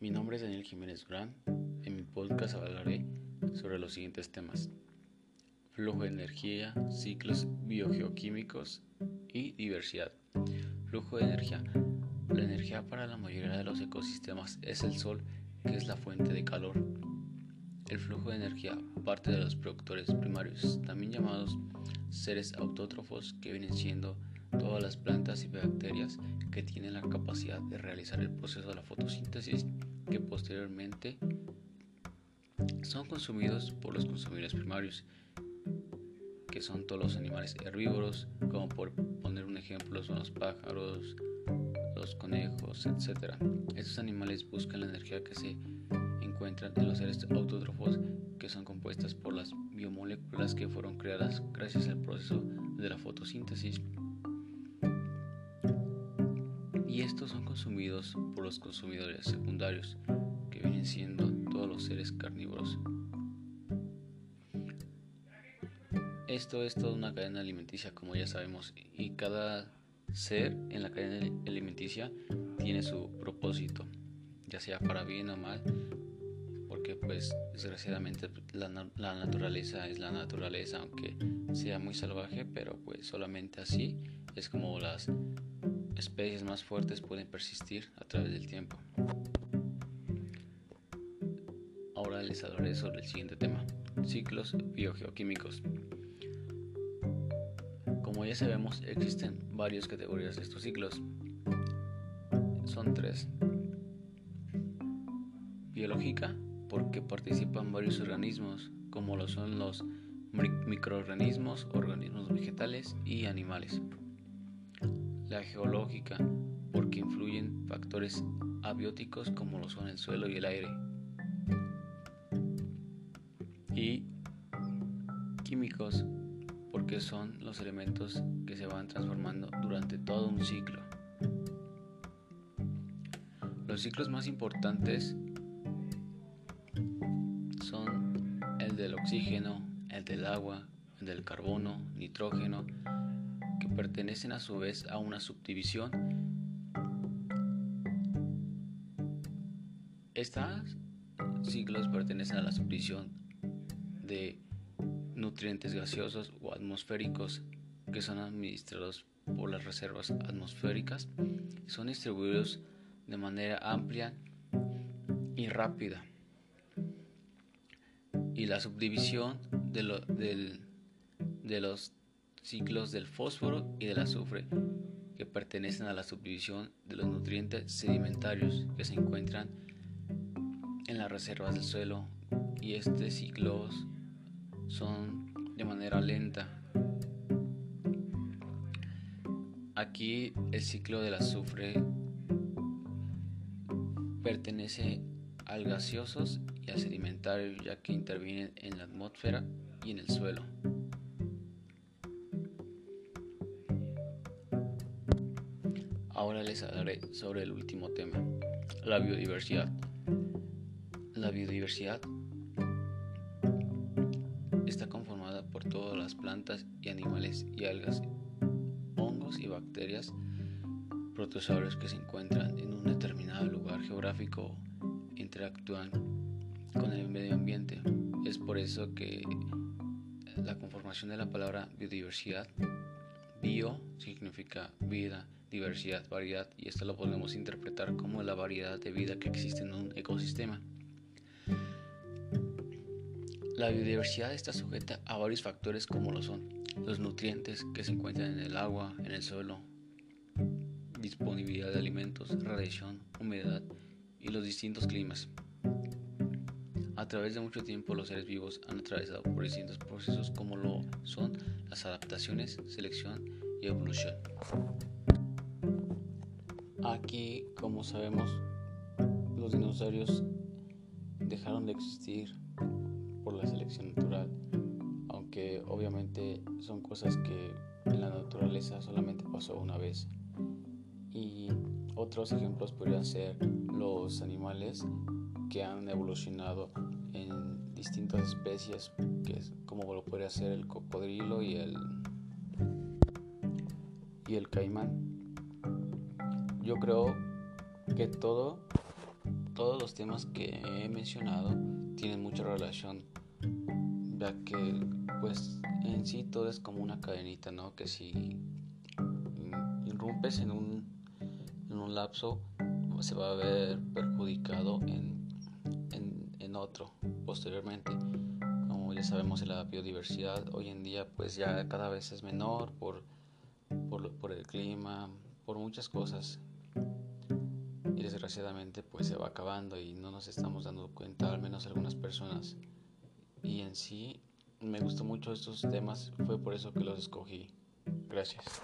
Mi nombre es Daniel Jiménez Durán. En mi podcast hablaré sobre los siguientes temas. Flujo de energía, ciclos biogeoquímicos y diversidad. Flujo de energía. La energía para la mayoría de los ecosistemas es el sol, que es la fuente de calor. El flujo de energía parte de los productores primarios, también llamados seres autótrofos, que vienen siendo todas las plantas y que tienen la capacidad de realizar el proceso de la fotosíntesis que posteriormente son consumidos por los consumidores primarios, que son todos los animales herbívoros, como por poner un ejemplo son los pájaros, los conejos, etc. Estos animales buscan la energía que se encuentran en los seres autótrofos, que son compuestas por las biomoléculas que fueron creadas gracias al proceso de la fotosíntesis estos son consumidos por los consumidores secundarios, que vienen siendo todos los seres carnívoros. Esto es toda una cadena alimenticia, como ya sabemos, y cada ser en la cadena alimenticia tiene su propósito, ya sea para bien o mal, porque pues desgraciadamente la, la naturaleza es la naturaleza, aunque sea muy salvaje, pero pues solamente así es como las especies más fuertes pueden persistir a través del tiempo. Ahora les hablaré sobre el siguiente tema, ciclos biogeoquímicos. Como ya sabemos, existen varias categorías de estos ciclos. Son tres. Biológica, porque participan varios organismos, como lo son los microorganismos, organismos vegetales y animales la geológica, porque influyen factores abióticos como lo son el suelo y el aire, y químicos, porque son los elementos que se van transformando durante todo un ciclo. Los ciclos más importantes son el del oxígeno, el del agua, el del carbono, nitrógeno, pertenecen a su vez a una subdivisión. Estas ciclos pertenecen a la subdivisión de nutrientes gaseosos o atmosféricos que son administrados por las reservas atmosféricas son distribuidos de manera amplia y rápida. Y la subdivisión de, los ciclos del fósforo y del azufre, que pertenecen a la subdivisión de los nutrientes sedimentarios que se encuentran en las reservas del suelo y estos ciclos son de manera lenta. Aquí el ciclo del azufre pertenece al gaseosos y al sedimentario ya que intervienen en la atmósfera y en el suelo. Ahora les hablaré sobre el último tema, la biodiversidad. La biodiversidad está conformada por todas las plantas y animales y algas, hongos y bacterias, protozoarios que se encuentran en un determinado lugar geográfico interactúan con el medio ambiente. Es por eso que la conformación de la palabra biodiversidad, bio significa vida, diversidad, variedad, y esto lo podemos interpretar como la variedad de vida que existe en un ecosistema. La biodiversidad está sujeta a varios factores como lo son los nutrientes que se encuentran en el agua, en el suelo, disponibilidad de alimentos, radiación, humedad y los distintos climas. A través de mucho tiempo los seres vivos han atravesado por distintos procesos como lo son las adaptaciones, selección y evolución. Aquí, como sabemos, los dinosaurios dejaron de existir por la selección natural, aunque obviamente son cosas que en la naturaleza solamente pasó una vez. Y otros ejemplos podrían ser los animales que han evolucionado en distintas especies, como lo podría ser el cocodrilo y el y el caimán yo creo que todo, todos los temas que he mencionado tienen mucha relación, ya que pues en sí todo es como una cadenita, ¿no? Que si irrumpes en un, en un lapso, se va a ver perjudicado en, en, en otro posteriormente. Como ya sabemos, la biodiversidad hoy en día pues ya cada vez es menor por, por, por el clima, por muchas cosas y desgraciadamente pues se va acabando y no nos estamos dando cuenta, al menos algunas personas. Y en sí me gustó mucho estos temas, fue por eso que los escogí. Gracias.